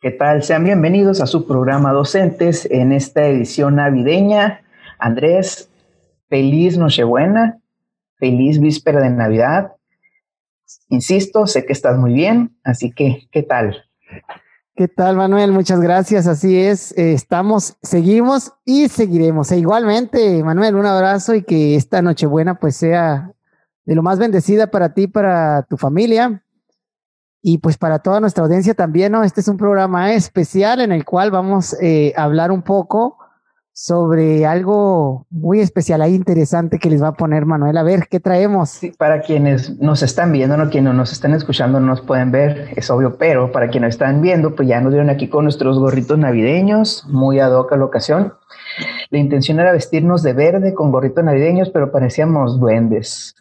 ¿Qué tal? Sean bienvenidos a su programa Docentes en esta edición navideña. Andrés, feliz Nochebuena, feliz víspera de Navidad. Insisto, sé que estás muy bien, así que, ¿qué tal? ¿Qué tal, Manuel? Muchas gracias. Así es, estamos, seguimos y seguiremos. E igualmente, Manuel, un abrazo y que esta Nochebuena pues sea de lo más bendecida para ti, para tu familia y pues para toda nuestra audiencia también, ¿no? Este es un programa especial en el cual vamos eh, a hablar un poco sobre algo muy especial ahí interesante que les va a poner Manuel. A ver, ¿qué traemos? Sí, para quienes nos están viendo, no quienes nos están escuchando, no nos pueden ver, es obvio, pero para quienes están viendo, pues ya nos dieron aquí con nuestros gorritos navideños, muy ad hoc a la ocasión. La intención era vestirnos de verde con gorritos navideños, pero parecíamos duendes.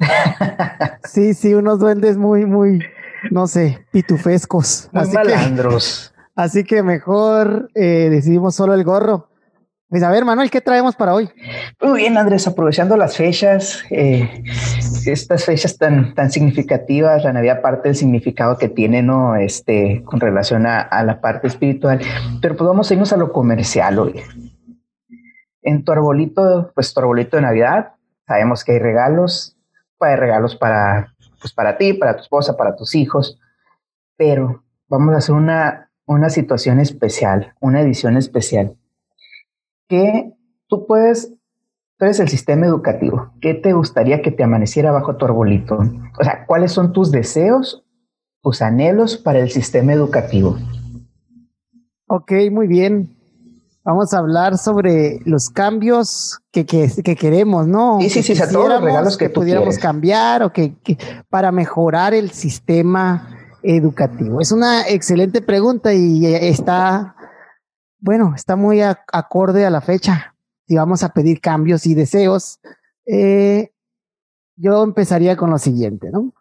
Sí, sí, unos duendes muy, muy, no sé, pitufescos. Muy así malandros. Que, así que mejor eh, decidimos solo el gorro. Pues a ver, Manuel, ¿qué traemos para hoy? Muy bien, Andrés, aprovechando las fechas, eh, estas fechas tan, tan significativas, la Navidad parte del significado que tiene, ¿no? Este, con relación a, a la parte espiritual, pero pues vamos a irnos a lo comercial hoy. En tu arbolito, pues tu arbolito de Navidad, sabemos que hay regalos, hay regalos para, pues para ti, para tu esposa, para tus hijos, pero vamos a hacer una, una situación especial, una edición especial que tú puedes, tú eres el sistema educativo. ¿Qué te gustaría que te amaneciera bajo tu arbolito? O sea, ¿cuáles son tus deseos, tus anhelos para el sistema educativo? Ok, muy bien. Vamos a hablar sobre los cambios que, que, que queremos, ¿no? Sí, sí, sí, a todos los regalos que, que pudiéramos quieres. cambiar o que, que para mejorar el sistema educativo. Es una excelente pregunta y está bueno, está muy a, acorde a la fecha. Si vamos a pedir cambios y deseos, eh, yo empezaría con lo siguiente, ¿no?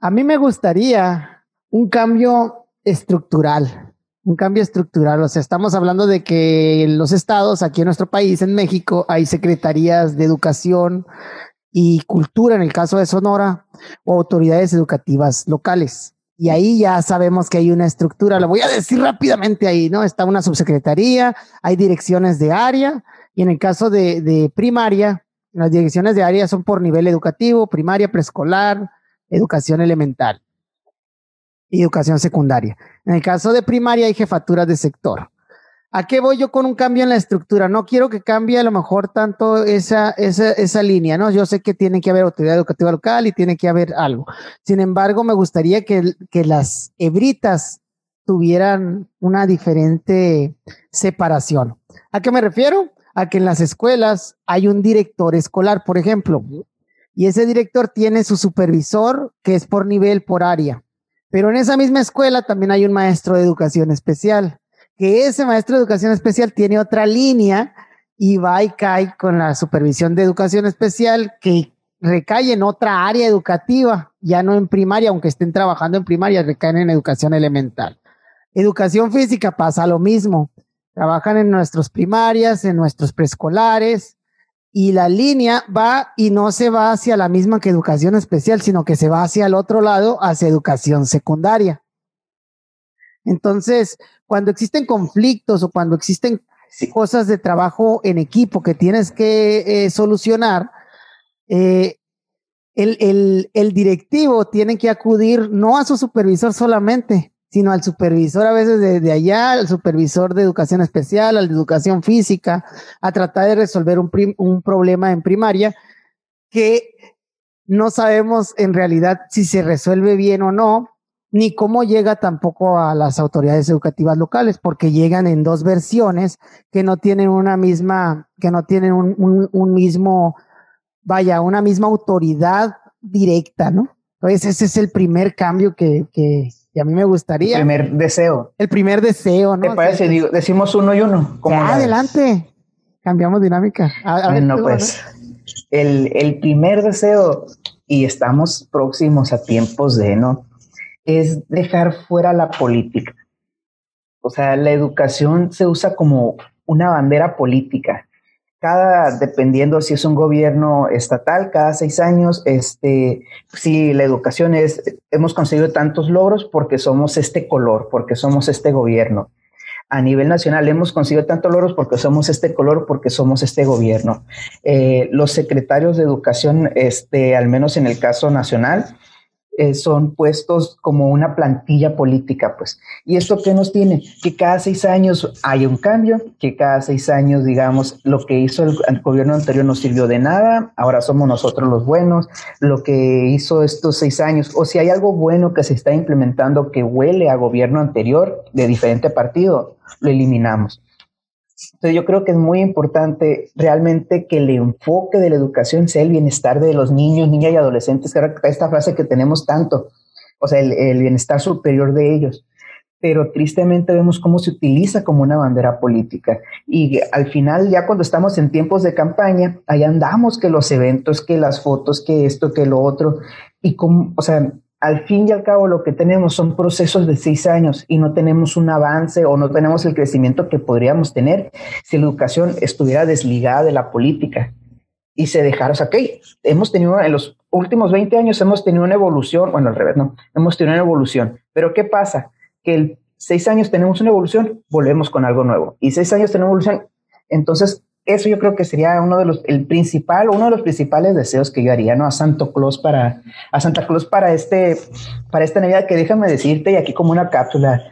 A mí me gustaría un cambio estructural, un cambio estructural. O sea, estamos hablando de que en los estados, aquí en nuestro país, en México, hay secretarías de educación y cultura, en el caso de Sonora, o autoridades educativas locales. Y ahí ya sabemos que hay una estructura, lo voy a decir rápidamente ahí, ¿no? Está una subsecretaría, hay direcciones de área, y en el caso de, de primaria, las direcciones de área son por nivel educativo, primaria, preescolar, educación elemental educación secundaria. En el caso de primaria hay jefaturas de sector. ¿A qué voy yo con un cambio en la estructura? No quiero que cambie a lo mejor tanto esa, esa, esa línea, ¿no? Yo sé que tiene que haber autoridad educativa local y tiene que haber algo. Sin embargo, me gustaría que, que las hebritas tuvieran una diferente separación. ¿A qué me refiero? A que en las escuelas hay un director escolar, por ejemplo, y ese director tiene su supervisor que es por nivel, por área. Pero en esa misma escuela también hay un maestro de educación especial que ese maestro de educación especial tiene otra línea y va y cae con la supervisión de educación especial que recae en otra área educativa, ya no en primaria, aunque estén trabajando en primaria, recaen en educación elemental. Educación física pasa lo mismo. Trabajan en nuestras primarias, en nuestros preescolares, y la línea va y no se va hacia la misma que educación especial, sino que se va hacia el otro lado, hacia educación secundaria. Entonces, cuando existen conflictos o cuando existen sí. cosas de trabajo en equipo que tienes que eh, solucionar, eh, el, el, el, directivo tiene que acudir no a su supervisor solamente, sino al supervisor a veces de, de, allá, al supervisor de educación especial, al de educación física, a tratar de resolver un, problema en primaria que no sabemos en realidad si se resuelve bien o no, ni cómo llega tampoco a las autoridades educativas locales, porque llegan en dos versiones que no tienen una misma, que no tienen un, un, un mismo, vaya, una misma autoridad directa, ¿no? Entonces ese es el primer cambio que, que, que a mí me gustaría. El primer deseo. El primer deseo, ¿no? ¿Te parece? Digo, decimos uno y uno. Ya, adelante. Cambiamos dinámica. A, a bueno, ver, pues el, el primer deseo, y estamos próximos a tiempos de, ¿no? es dejar fuera la política. O sea, la educación se usa como una bandera política. Cada, dependiendo si es un gobierno estatal, cada seis años, este, si la educación es, hemos conseguido tantos logros porque somos este color, porque somos este gobierno. A nivel nacional hemos conseguido tantos logros porque somos este color, porque somos este gobierno. Eh, los secretarios de educación, este, al menos en el caso nacional, eh, son puestos como una plantilla política, pues. ¿Y esto qué nos tiene? Que cada seis años hay un cambio, que cada seis años, digamos, lo que hizo el, gobierno anterior no sirvió de nada, ahora somos nosotros los buenos, lo que hizo estos seis años, o si hay algo bueno que se está implementando que huele a gobierno anterior de diferente partido, lo eliminamos. Entonces yo creo que es muy importante realmente que el enfoque de la educación sea el bienestar de los niños, niñas y adolescentes, que esta frase que tenemos tanto, o sea, el, bienestar superior de ellos. Pero tristemente vemos cómo se utiliza como una bandera política. Y al final, ya cuando estamos en tiempos de campaña, ahí andamos que los eventos, que las fotos, que esto, que lo otro. Y como, o sea, al fin y al cabo lo que tenemos son procesos de seis años y no tenemos un avance o no tenemos el crecimiento que podríamos tener si la educación estuviera desligada de la política y se dejara, o sea, que hemos tenido en los últimos 20 años hemos tenido una evolución, bueno, al revés, no, hemos tenido una evolución, pero ¿qué pasa? Que el seis años tenemos una evolución, volvemos con algo nuevo y seis años tenemos evolución, entonces eso yo creo que sería uno de los, el principal, uno de los principales deseos que yo haría, ¿no? A Santo Claus para, a Santa Claus para este, para esta Navidad, que déjame decirte, y aquí como una cápsula,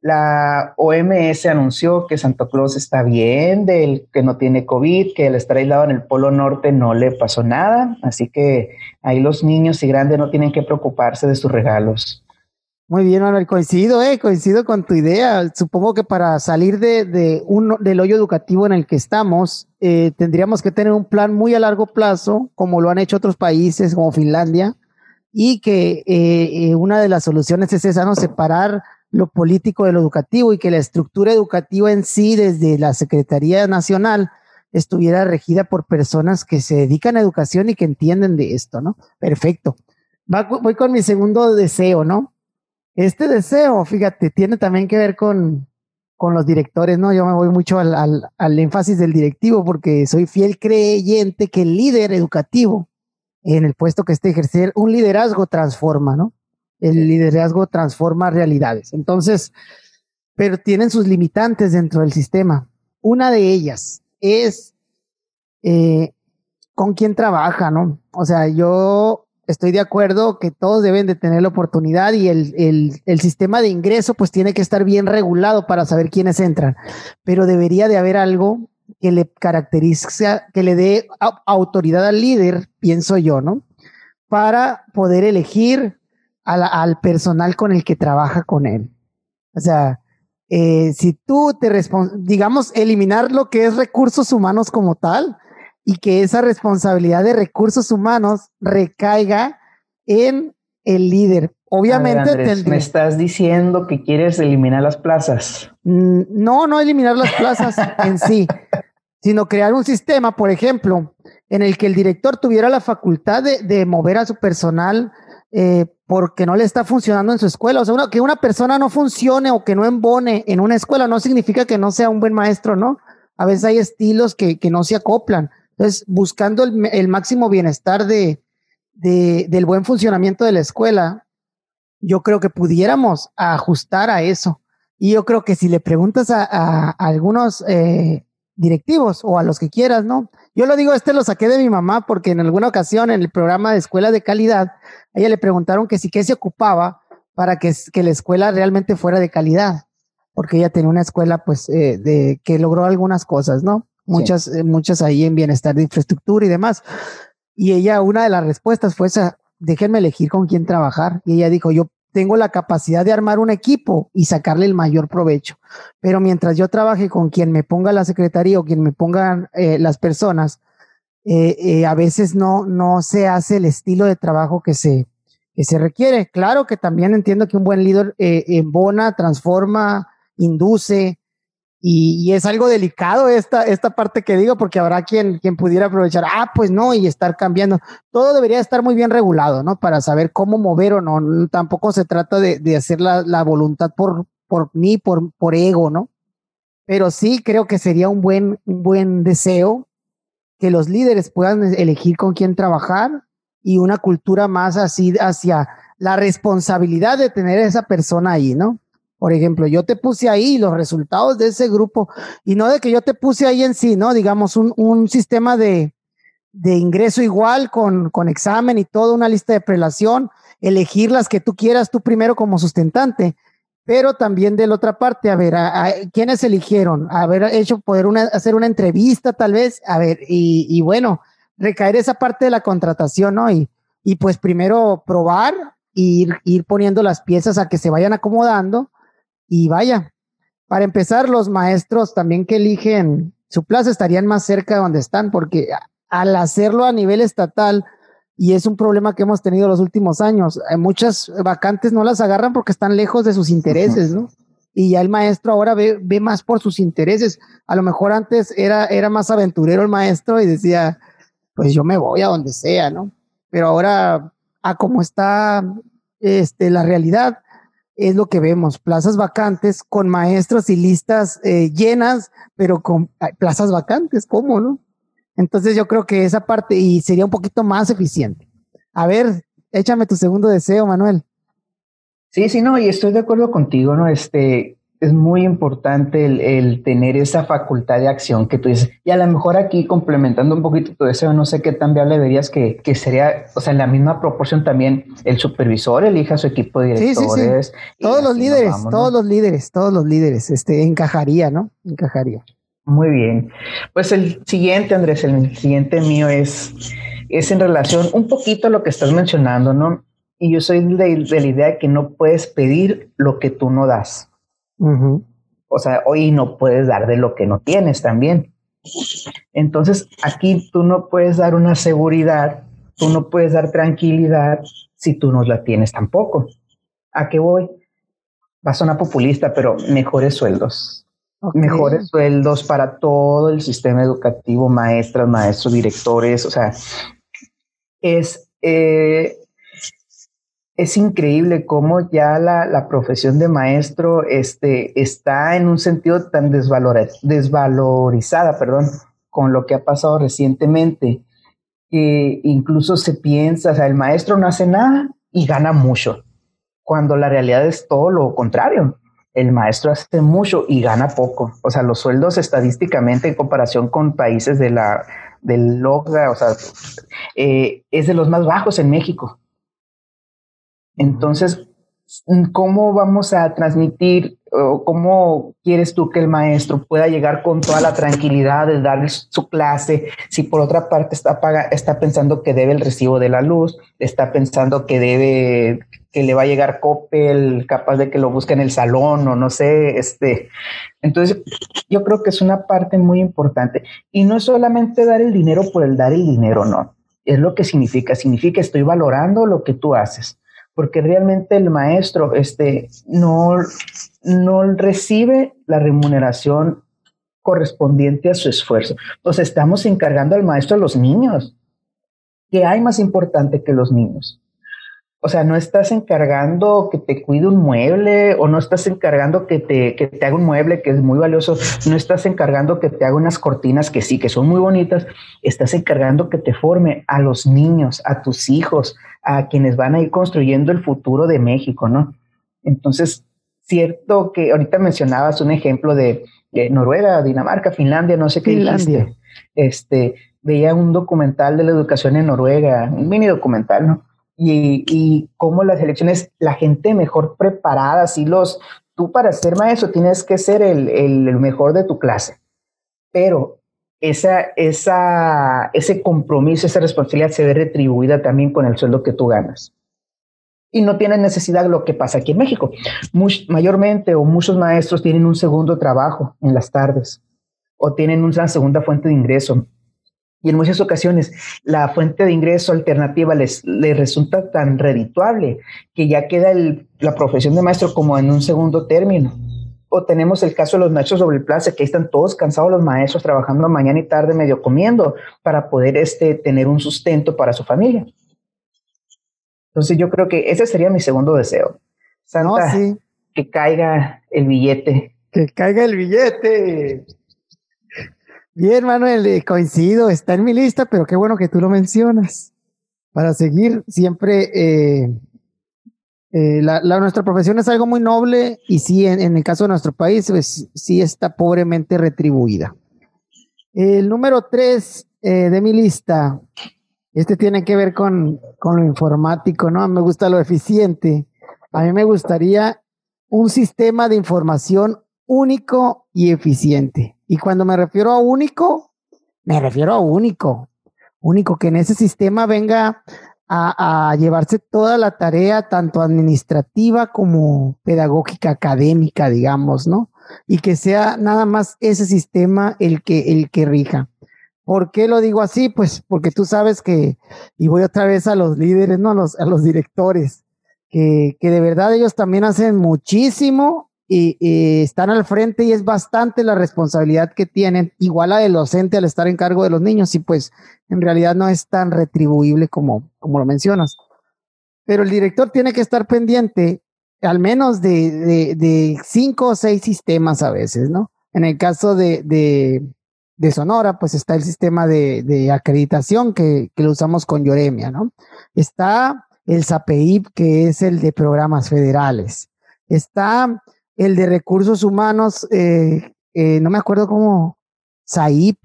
la OMS anunció que Santo Claus está bien, del que no tiene COVID, que al estar aislado en el Polo Norte no le pasó nada, así que ahí los niños y grandes no tienen que preocuparse de sus regalos. Muy bien, Manuel, coincido, eh, coincido con tu idea. Supongo que para salir de, de un, del hoyo educativo en el que estamos, eh, tendríamos que tener un plan muy a largo plazo, como lo han hecho otros países como Finlandia, y que eh, eh, una de las soluciones es esa, ¿no? Separar lo político de lo educativo y que la estructura educativa en sí, desde la Secretaría Nacional, estuviera regida por personas que se dedican a educación y que entienden de esto, ¿no? Perfecto. voy con mi segundo deseo, ¿no? Este deseo, fíjate, tiene también que ver con, con los directores, ¿no? Yo me voy mucho al, al, al, énfasis del directivo porque soy fiel creyente que el líder educativo, en el puesto que esté ejercer, un liderazgo transforma, ¿no? El liderazgo transforma realidades. Entonces, pero tienen sus limitantes dentro del sistema. Una de ellas es eh, con quién trabaja, ¿no? O sea, yo estoy de acuerdo que todos deben de tener la oportunidad y el, el, sistema de ingreso pues tiene que estar bien regulado para saber quiénes entran, pero debería de haber algo que le caracteriza, que le dé autoridad al líder, pienso yo, ¿no? Para poder elegir al personal con el que trabaja con él. O sea, eh, si tú te digamos, eliminar lo que es recursos humanos como tal, y que esa responsabilidad de recursos humanos recaiga en el líder. Obviamente, me estás diciendo que quieres eliminar las plazas. Mm, no, no eliminar las plazas en sí, sino crear un sistema, por ejemplo, en el que el director tuviera la facultad de, mover a su personal eh, porque no le está funcionando en su escuela. O sea, que una persona no funcione o que no embone en una escuela no significa que no sea un buen maestro, ¿no? A veces hay estilos que, que no se acoplan. Entonces, buscando el, máximo bienestar de, del buen funcionamiento de la escuela, yo creo que pudiéramos ajustar a eso. Y yo creo que si le preguntas a, algunos eh, directivos o a los que quieras, ¿no? Yo lo digo, este lo saqué de mi mamá porque en alguna ocasión en el programa de escuela de calidad, ella le preguntaron que si qué se ocupaba para que, que la escuela realmente fuera de calidad, porque ella tenía una escuela pues eh, de que logró algunas cosas, ¿no? Muchas, eh, muchas ahí en bienestar de infraestructura y demás. Y ella, una de las respuestas fue esa, déjenme elegir con quién trabajar. Y ella dijo, yo tengo la capacidad de armar un equipo y sacarle el mayor provecho. Pero mientras yo trabaje con quien me ponga la secretaría o quien me pongan eh, las personas, eh, a veces no, no se hace el estilo de trabajo que se, que se requiere. Claro que también entiendo que un buen líder embona, transforma, induce, y, es algo delicado esta, esta parte que digo, porque habrá quien, quien pudiera aprovechar, ah, pues no, y estar cambiando. Todo debería estar muy bien regulado, ¿no? Para saber cómo mover o no. Tampoco se trata de, de hacer la, la, voluntad por, por mí, por, por ego, ¿no? Pero sí creo que sería un buen, un buen deseo que los líderes puedan elegir con quién trabajar y una cultura más así hacia la responsabilidad de tener a esa persona ahí, ¿no? Por ejemplo, yo te puse ahí los resultados de ese grupo y no de que yo te puse ahí en sí, ¿no? Digamos, un, un sistema de, de ingreso igual con, con examen y toda una lista de prelación, elegir las que tú quieras tú primero como sustentante, pero también de la otra parte, a ver, a, ¿quiénes eligieron? Haber hecho, poder una, hacer una entrevista tal vez, a ver, y, y bueno, recaer esa parte de la contratación, ¿no? Y, y pues primero probar, ir, ir poniendo las piezas a que se vayan acomodando y vaya. Para empezar, los maestros también que eligen su plaza estarían más cerca de donde están, porque al hacerlo a nivel estatal, y es un problema que hemos tenido los últimos años, eh, muchas vacantes no las agarran porque están lejos de sus intereses, ¿no? Y ya el maestro ahora ve, ve más por sus intereses. A lo mejor antes era, más aventurero el maestro y decía, pues yo me voy a donde sea, ¿no? Pero ahora, a cómo está este, la realidad, es lo que vemos, plazas vacantes con maestros y listas eh, llenas, pero con plazas vacantes, ¿cómo, no? Entonces yo creo que esa parte y sería un poquito más eficiente. A ver, échame tu segundo deseo, Manuel. Sí, sí, no, y estoy de acuerdo contigo, ¿no? Este, es muy importante el, tener esa facultad de acción que tú dices. Y a lo mejor aquí complementando un poquito tu deseo, no sé qué tan viable verías que, que sería, o sea, en la misma proporción también el supervisor elija su equipo de directores. Sí, sí, sí. Todos los líderes, todos los líderes, todos los líderes, este, encajaría, ¿no? Encajaría. Muy bien. Pues el siguiente, Andrés, el siguiente mío es, es en relación un poquito a lo que estás mencionando, ¿no? Y yo soy de, la idea de que no puedes pedir lo que tú no das. O sea, hoy no puedes dar de lo que no tienes también. Entonces, aquí tú no puedes dar una seguridad, tú no puedes dar tranquilidad si tú no la tienes tampoco. ¿A qué voy? Va a sonar populista, pero mejores sueldos mejores sueldos para todo el sistema educativo, maestras, maestros, directores, o sea, es, eh, es increíble cómo ya la, la, profesión de maestro este, está en un sentido tan desvalorizada, perdón, con lo que ha pasado recientemente, que incluso se piensa, o sea, el maestro no hace nada y gana mucho, cuando la realidad es todo lo contrario el maestro hace mucho y gana poco. O sea, los sueldos estadísticamente en comparación con países de la, del LOGA, o sea, eh, es de los más bajos en México. Entonces, ¿cómo vamos a transmitir o cómo quieres tú que el maestro pueda llegar con toda la tranquilidad de dar su clase si por otra parte está, está pensando que debe el recibo de la luz, está pensando que debe que le va a llegar Coppel, capaz de que lo busque en el salón o no sé, este. Entonces, yo creo que es una parte muy importante y no es solamente dar el dinero por el dar el dinero, no. Es lo que significa, significa estoy valorando lo que tú haces, porque realmente el maestro este no no recibe la remuneración correspondiente a su esfuerzo. Pues estamos encargando al maestro a los niños. ¿Qué hay más importante que los niños? O sea, no estás encargando que te cuide un mueble o no estás encargando que te, que te haga un mueble que es muy valioso, no estás encargando que te haga unas cortinas que sí, que son muy bonitas, estás encargando que te forme a los niños, a tus hijos, a quienes van a ir construyendo el futuro de México, ¿no? Entonces, cierto que ahorita mencionabas un ejemplo de, Noruega, Dinamarca, Finlandia, no sé qué Finlandia. Este, veía un documental de la educación en Noruega, un mini documental, ¿no? Y, y cómo las elecciones, la gente mejor preparada, si los, tú para ser maestro tienes que ser el, el, mejor de tu clase, pero esa, esa, ese compromiso, esa responsabilidad se ve retribuida también con el sueldo que tú ganas. Y no tienes necesidad de lo que pasa aquí en México. mayormente o muchos maestros tienen un segundo trabajo en las tardes o tienen una segunda fuente de ingreso y en muchas ocasiones la fuente de ingreso alternativa les, les resulta tan redituable que ya queda la profesión de maestro como en un segundo término. O tenemos el caso de los maestros sobre el plaza, que ahí están todos cansados los maestros trabajando mañana y tarde medio comiendo para poder este, tener un sustento para su familia. Entonces yo creo que ese sería mi segundo deseo. Santa, que caiga el billete. Que caiga el billete. Bien, Manuel, eh, coincido, está en mi lista, pero qué bueno que tú lo mencionas. Para seguir, siempre eh, eh, la, nuestra profesión es algo muy noble y sí, en, el caso de nuestro país, pues sí está pobremente retribuida. El número tres de mi lista, este tiene que ver con, con lo informático, ¿no? Me gusta lo eficiente. A mí me gustaría un sistema de información único y eficiente. Y cuando me refiero a único, me refiero a único. Único que en ese sistema venga a, llevarse toda la tarea, tanto administrativa como pedagógica, académica, digamos, ¿no? Y que sea nada más ese sistema el que, el que rija. ¿Por qué lo digo así? Pues porque tú sabes que, y voy otra vez a los líderes, ¿no? A los, a los directores, que, que de verdad ellos también hacen muchísimo y, están al frente y es bastante la responsabilidad que tienen, igual a del docente al estar en cargo de los niños y pues en realidad no es tan retribuible como, como lo mencionas. Pero el director tiene que estar pendiente al menos de, de, cinco o seis sistemas a veces, ¿no? En el caso de, de, Sonora, pues está el sistema de, acreditación que, que, lo usamos con Yoremia, ¿no? Está el SAPEIP, que es el de programas federales. Está el de recursos humanos, eh, eh, no me acuerdo cómo, SAIP.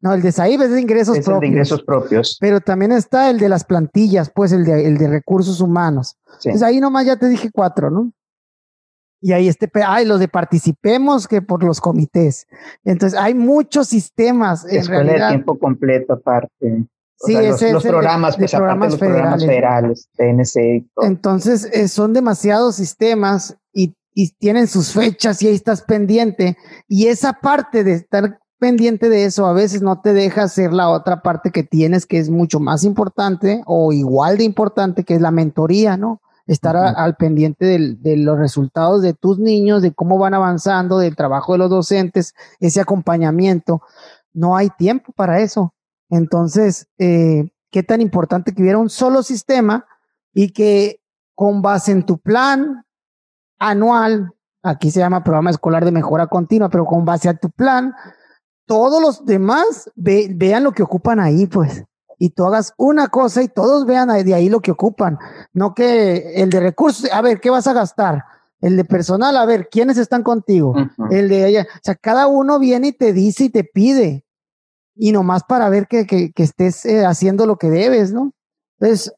No, el de SAIP es de ingresos propios. de ingresos propios. Pero también está el de las plantillas, pues el de, el de recursos humanos. Entonces ahí nomás ya te dije cuatro, ¿no? Y ahí este, ay, los de participemos que por los comités. Entonces hay muchos sistemas. En Escuela de tiempo completo aparte. sí, los, programas, pues programas los federales. programas federales, Entonces eh, son demasiados sistemas y y tienen sus fechas y ahí estás pendiente. Y esa parte de estar pendiente de eso a veces no te deja hacer la otra parte que tienes que es mucho más importante o igual de importante que es la mentoría, ¿no? Estar al pendiente de los resultados de tus niños, de cómo van avanzando, del trabajo de los docentes, ese acompañamiento. No hay tiempo para eso. Entonces, eh, qué tan importante que hubiera un solo sistema y que con base en tu plan, anual, aquí se llama programa escolar de mejora continua, pero con base a tu plan, todos los demás vean lo que ocupan ahí, pues. Y tú hagas una cosa y todos vean de ahí lo que ocupan. No que el de recursos, a ver, ¿qué vas a gastar? El de personal, a ver, ¿quiénes están contigo? El de ella. O sea, cada uno viene y te dice y te pide. Y nomás para ver que, que, estés eh, haciendo lo que debes, ¿no? Entonces,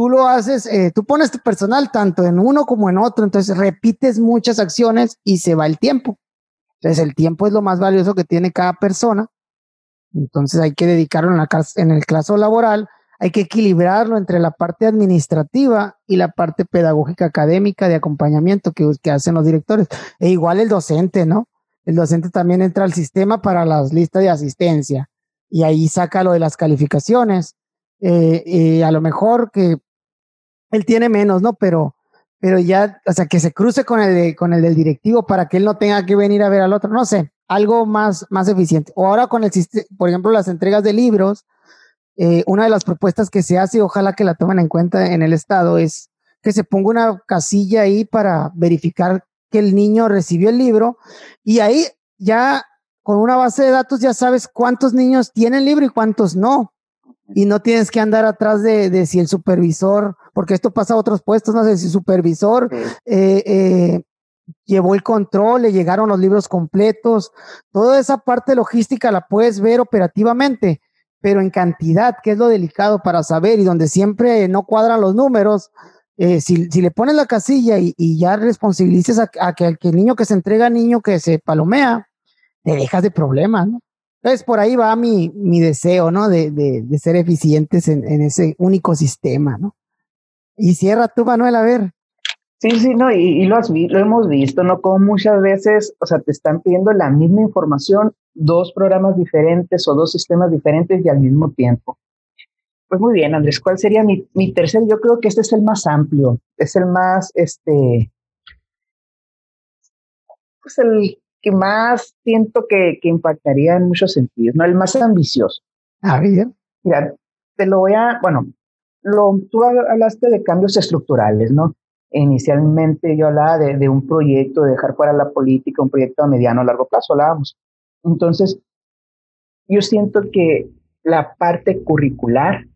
tú lo haces, eh, tú pones tu personal tanto en uno como en otro, entonces repites muchas acciones y se va el tiempo. Entonces el tiempo es lo más valioso que tiene cada persona. Entonces hay que dedicarlo en, la, en el caso laboral, hay que equilibrarlo entre la parte administrativa y la parte pedagógica académica de acompañamiento que, hacen los directores. E igual el docente, ¿no? El docente también entra al sistema para las listas de asistencia y ahí saca lo de las calificaciones eh, eh, a lo mejor que él tiene menos, ¿no? Pero, pero ya, o sea, que se cruce con el, con el del directivo para que él no tenga que venir a ver al otro, no sé, algo más, más eficiente. O ahora con el sistema, por ejemplo, las entregas de libros, eh, una de las propuestas que se hace, ojalá que la tomen en cuenta en el Estado, es que se ponga una casilla ahí para verificar que el niño recibió el libro y ahí ya con una base de datos ya sabes cuántos niños tienen libro y cuántos no y no tienes que andar atrás de, de, si el supervisor, porque esto pasa a otros puestos, no sé si el supervisor eh, eh, llevó el control, le llegaron los libros completos, toda esa parte logística la puedes ver operativamente, pero en cantidad, que es lo delicado para saber y donde siempre no cuadran los números. Eh, si, si, le pones la casilla y, y ya responsabilices a, a que, el niño que se entrega, niño que se palomea, te dejas de problemas, ¿no? Entonces, por ahí va mi, mi deseo, ¿no? De, de, ser eficientes en, en, ese único sistema, ¿no? Y cierra tú, Manuel, a ver. Sí, sí, no, y, lo, has, lo hemos visto, ¿no? Como muchas veces, o sea, te están pidiendo la misma información, dos programas diferentes o dos sistemas diferentes y al mismo tiempo. Pues muy bien, Andrés, ¿cuál sería mi, mi tercer? Yo creo que este es el más amplio, es el más, este, pues el que más siento que, que impactaría en muchos sentidos, ¿no? El más ambicioso. Ah, bien. Mira, te lo voy a, bueno, lo, tú hablaste de cambios estructurales, ¿no? Inicialmente yo hablaba de, de un proyecto, de dejar fuera la política, un proyecto a mediano o largo plazo, hablábamos. Entonces, yo siento que la parte curricular,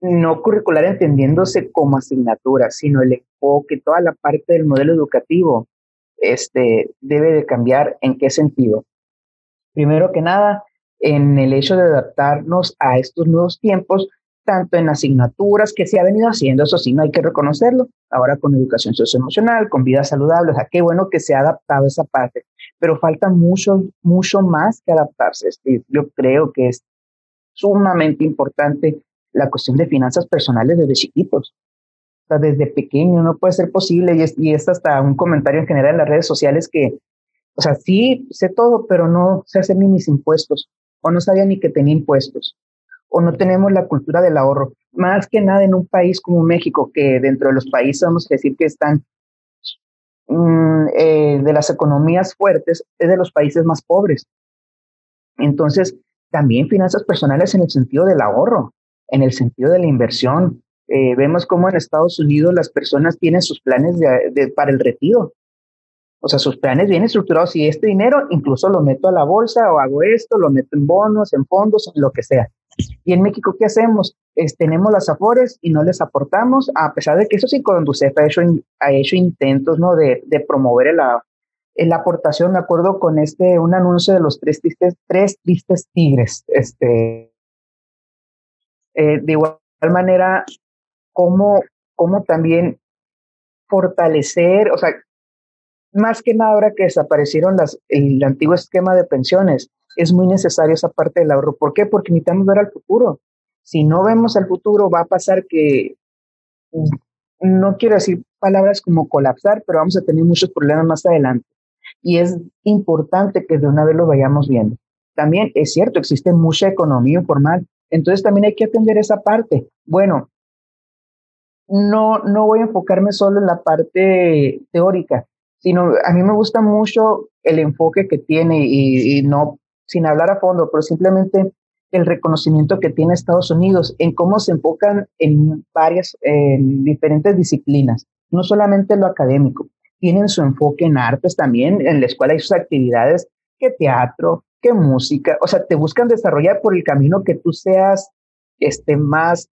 no curricular entendiéndose como asignatura, sino el enfoque, toda la parte del modelo educativo, este, debe de cambiar. ¿En qué sentido? Primero que nada, en el hecho de adaptarnos a estos nuevos tiempos, tanto en asignaturas que se ha venido haciendo, eso sí, no hay que reconocerlo, ahora con educación socioemocional, con vida saludable, o sea, qué bueno que se ha adaptado esa parte, pero falta mucho, mucho más que adaptarse. Yo creo que es sumamente importante la cuestión de finanzas personales desde chiquitos. Desde pequeño no puede ser posible y es, y es hasta un comentario en general en las redes sociales que, o sea, sí sé todo, pero no sé hacer ni mis impuestos o no sabía ni que tenía impuestos o no tenemos la cultura del ahorro. Más que nada en un país como México, que dentro de los países vamos a decir que están mm, eh, de las economías fuertes, es de los países más pobres. Entonces, también finanzas personales en el sentido del ahorro, en el sentido de la inversión. Eh, vemos cómo en Estados Unidos las personas tienen sus planes para el retiro. O sea, sus planes bien estructurados y este dinero incluso lo meto a la bolsa o hago esto, lo meto en bonos, en fondos, lo que sea. Y en México, ¿qué hacemos? tenemos las afores y no les aportamos, a pesar de que eso sí, Conducef ha hecho, ha hecho intentos ¿no? de, de promover la, la aportación. Me acuerdo con este, un anuncio de los tres tristes, tres tristes tigres. Este, eh, de igual manera, cómo, cómo también fortalecer, o sea, más que nada ahora que desaparecieron las, el antiguo esquema de pensiones, es muy necesario esa parte del ahorro. ¿Por qué? Porque necesitamos ver al futuro. Si no vemos al futuro, va a pasar que, no quiero decir palabras como colapsar, pero vamos a tener muchos problemas más adelante. Y es importante que de una vez lo vayamos viendo. También es cierto, existe mucha economía informal, entonces también hay que atender esa parte. Bueno, no, no voy a enfocarme solo en la parte teórica, sino a mí me gusta mucho el enfoque que tiene y, no sin hablar a fondo, pero simplemente el reconocimiento que tiene Estados Unidos en cómo se enfocan en varias, en diferentes disciplinas, no solamente lo académico, tienen su enfoque en artes también, en la escuela hay sus actividades, que teatro, que música, o sea, te buscan desarrollar por el camino que tú seas este, más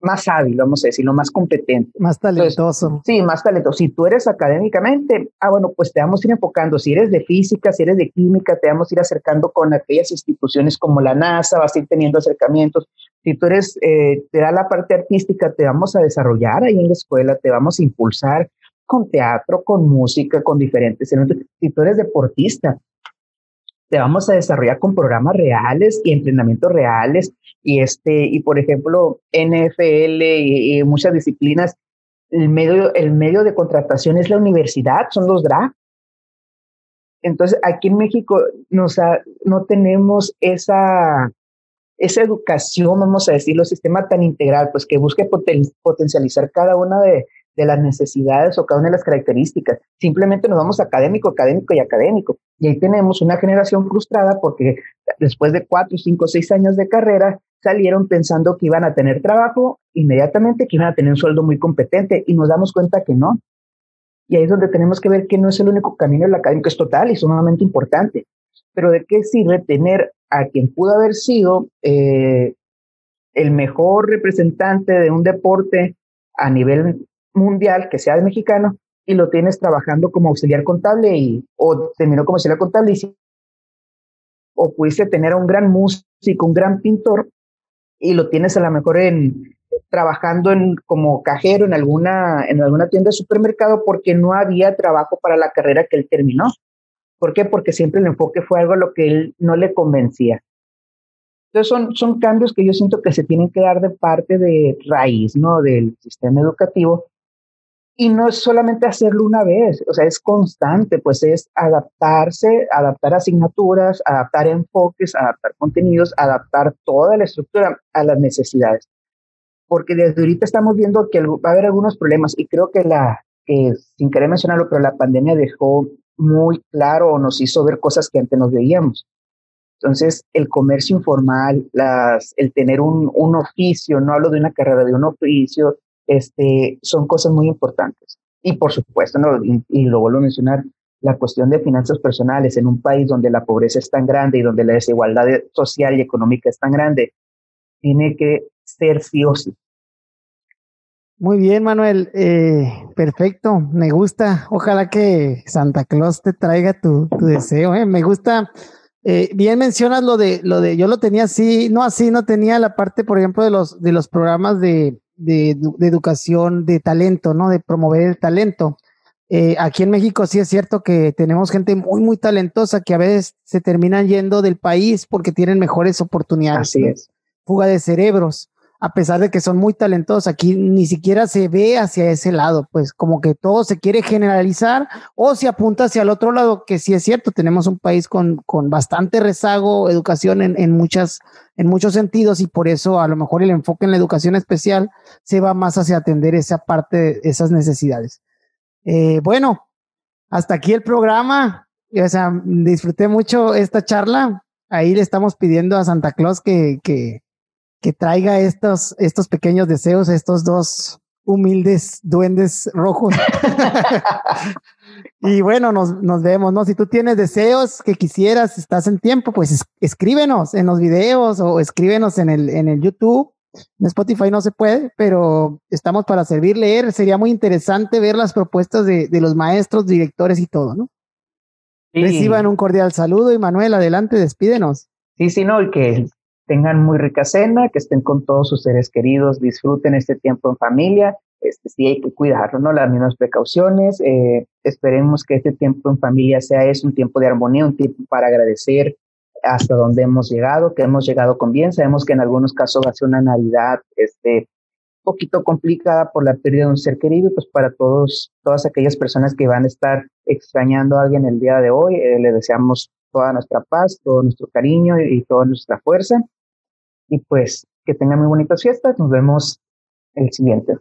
más hábil, vamos a decirlo, más competente. Más talentoso. sí, más talentoso. Si tú eres académicamente, ah, bueno, pues te vamos a ir enfocando. Si eres de física, si eres de química, te vamos a ir acercando con aquellas instituciones como la NASA, vas a ir teniendo acercamientos. Si tú eres, eh, te da la parte artística, te vamos a desarrollar ahí en la escuela, te vamos a impulsar con teatro, con música, con diferentes. Si tú eres deportista, te vamos a desarrollar con programas reales y entrenamientos reales y este y por ejemplo NFL y, muchas disciplinas. El medio el medio de contratación es la universidad son los drag entonces aquí en México nos no tenemos esa esa educación vamos a decirlo sistema tan integral pues que busque potencializar cada una de de las necesidades o cada una de las características. Simplemente nos vamos académico, académico y académico. Y ahí tenemos una generación frustrada porque después de cuatro, cinco, seis años de carrera salieron pensando que iban a tener trabajo inmediatamente, que iban a tener un sueldo muy competente y nos damos cuenta que no. Y ahí es donde tenemos que ver que no es el único camino el académico, es total y sumamente importante. Pero ¿de qué sirve tener a quien pudo haber sido eh, el mejor representante de un deporte a nivel mundial que sea de mexicano y lo tienes trabajando como auxiliar contable y, o terminó como auxiliar contable y, o pudiste tener a un gran músico, un gran pintor y lo tienes a lo mejor en trabajando en, como cajero en alguna, en alguna tienda de supermercado porque no había trabajo para la carrera que él terminó. ¿Por qué? Porque siempre el enfoque fue algo a lo que él no le convencía. Entonces son, son cambios que yo siento que se tienen que dar de parte de raíz, ¿no? Del sistema educativo y no es solamente hacerlo una vez, o sea, es constante, pues es adaptarse, adaptar asignaturas, adaptar enfoques, adaptar contenidos, adaptar toda la estructura a las necesidades. Porque desde ahorita estamos viendo que va a haber algunos problemas y creo que la, que sin querer mencionarlo, pero la pandemia dejó muy claro o nos hizo ver cosas que antes nos veíamos. Entonces, el comercio informal, las, el tener un, un oficio, no hablo de una carrera, de un oficio, este, son cosas muy importantes. Y por supuesto, ¿no? y, lo vuelvo a mencionar, la cuestión de finanzas personales en un país donde la pobreza es tan grande y donde la desigualdad social y económica es tan grande, tiene que ser sí. Muy bien, Manuel. Eh, perfecto. Me gusta. Ojalá que Santa Claus te traiga tu, deseo. Eh. Me gusta. Eh, bien mencionas lo de lo de yo lo tenía así, no así, no tenía la parte, por ejemplo, de los de los programas de, de, de educación de talento, ¿no? De promover el talento. Eh, aquí en México sí es cierto que tenemos gente muy, muy talentosa que a veces se terminan yendo del país porque tienen mejores oportunidades. Así es. Fuga de cerebros, a pesar de que son muy talentosos, aquí ni siquiera se ve hacia ese lado, pues como que todo se quiere generalizar o se apunta hacia el otro lado, que sí es cierto, tenemos un país con, con bastante rezago, educación en, en, muchas, en muchos sentidos y por eso a lo mejor el enfoque en la educación especial se va más hacia atender esa parte, esas necesidades. Eh, bueno, hasta aquí el programa. O sea, disfruté mucho esta charla. Ahí le estamos pidiendo a Santa Claus que, que, que traiga estos, estos pequeños deseos, estos dos humildes duendes rojos. y bueno, nos, nos, vemos, ¿no? Si tú tienes deseos que quisieras, estás en tiempo, pues escríbenos en los videos o escríbenos en el, en el YouTube en Spotify no se puede, pero estamos para servir, leer. Sería muy interesante ver las propuestas de, los maestros, directores y todo, ¿no? Reciban un cordial saludo y Manuel, adelante, despídenos. Sí, sí, no, que tengan muy rica cena, que estén con todos sus seres queridos, disfruten este tiempo en familia. Este, sí hay que cuidarlo, ¿no? Las mismas precauciones. Eh, esperemos que este tiempo en familia sea es un tiempo de armonía, un tiempo para agradecer hasta donde hemos llegado, que hemos llegado con bien. Sabemos que en algunos casos va a ser una Navidad este, poquito complicada por la pérdida de un ser querido, pues para todos, todas aquellas personas que van a estar extrañando a alguien el día de hoy, eh, le deseamos toda nuestra paz, todo nuestro cariño y toda nuestra fuerza. Y pues que tengan muy bonitas fiestas. Nos vemos el siguiente.